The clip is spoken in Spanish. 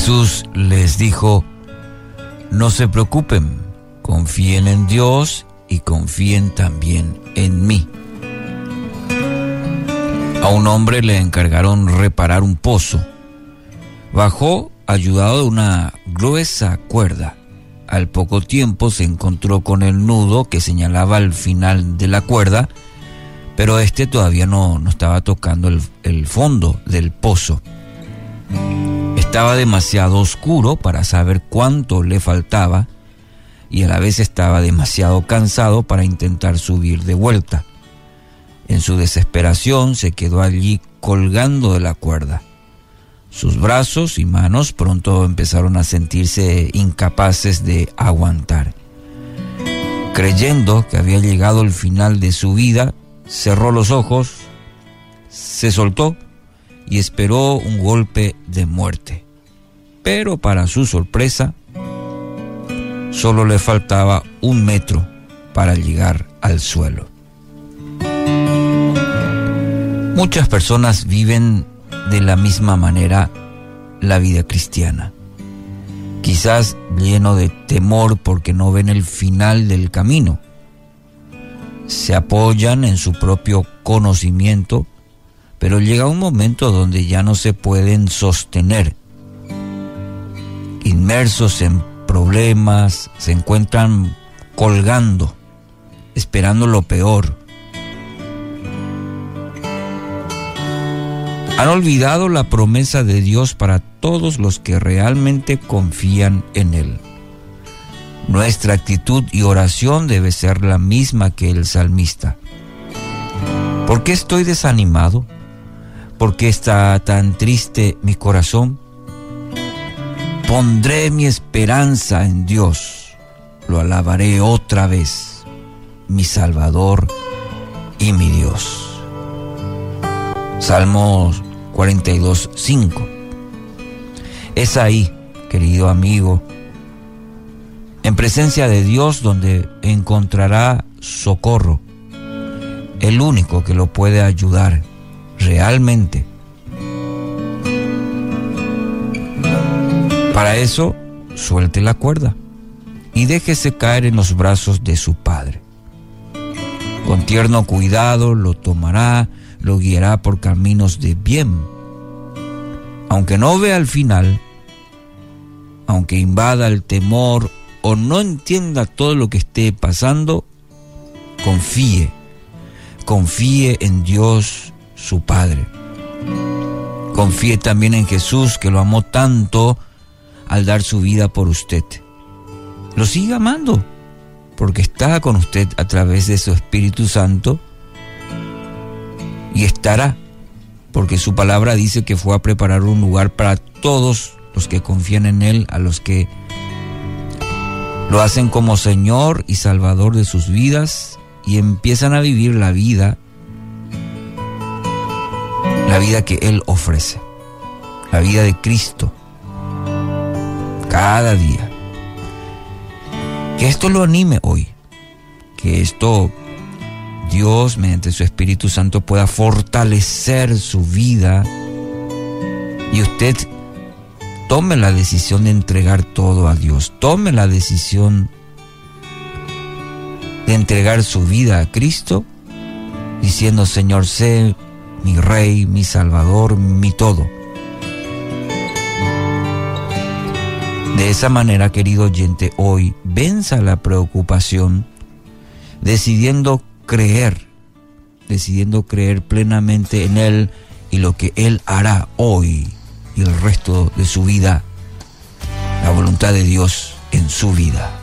Jesús les dijo, no se preocupen, confíen en Dios y confíen también en mí. A un hombre le encargaron reparar un pozo. Bajó ayudado de una gruesa cuerda. Al poco tiempo se encontró con el nudo que señalaba el final de la cuerda, pero este todavía no, no estaba tocando el, el fondo del pozo. Estaba demasiado oscuro para saber cuánto le faltaba y a la vez estaba demasiado cansado para intentar subir de vuelta. En su desesperación se quedó allí colgando de la cuerda. Sus brazos y manos pronto empezaron a sentirse incapaces de aguantar. Creyendo que había llegado el final de su vida, cerró los ojos, se soltó y esperó un golpe de muerte. Pero para su sorpresa, solo le faltaba un metro para llegar al suelo. Muchas personas viven de la misma manera la vida cristiana. Quizás lleno de temor porque no ven el final del camino. Se apoyan en su propio conocimiento pero llega un momento donde ya no se pueden sostener. Inmersos en problemas, se encuentran colgando, esperando lo peor. Han olvidado la promesa de Dios para todos los que realmente confían en Él. Nuestra actitud y oración debe ser la misma que el salmista. ¿Por qué estoy desanimado? ¿Por qué está tan triste mi corazón? Pondré mi esperanza en Dios, lo alabaré otra vez, mi Salvador y mi Dios. Salmos 42, 5. Es ahí, querido amigo, en presencia de Dios donde encontrará socorro, el único que lo puede ayudar realmente. Para eso, suelte la cuerda y déjese caer en los brazos de su Padre. Con tierno cuidado lo tomará, lo guiará por caminos de bien. Aunque no vea el final, aunque invada el temor o no entienda todo lo que esté pasando, confíe, confíe en Dios su Padre. Confíe también en Jesús que lo amó tanto al dar su vida por usted. Lo sigue amando porque está con usted a través de su Espíritu Santo y estará porque su palabra dice que fue a preparar un lugar para todos los que confían en Él, a los que lo hacen como Señor y Salvador de sus vidas y empiezan a vivir la vida la vida que Él ofrece, la vida de Cristo, cada día. Que esto lo anime hoy, que esto Dios mediante su Espíritu Santo pueda fortalecer su vida y usted tome la decisión de entregar todo a Dios, tome la decisión de entregar su vida a Cristo, diciendo, Señor, sé mi Rey, mi Salvador, mi todo. De esa manera, querido oyente, hoy venza la preocupación decidiendo creer, decidiendo creer plenamente en Él y lo que Él hará hoy y el resto de su vida, la voluntad de Dios en su vida.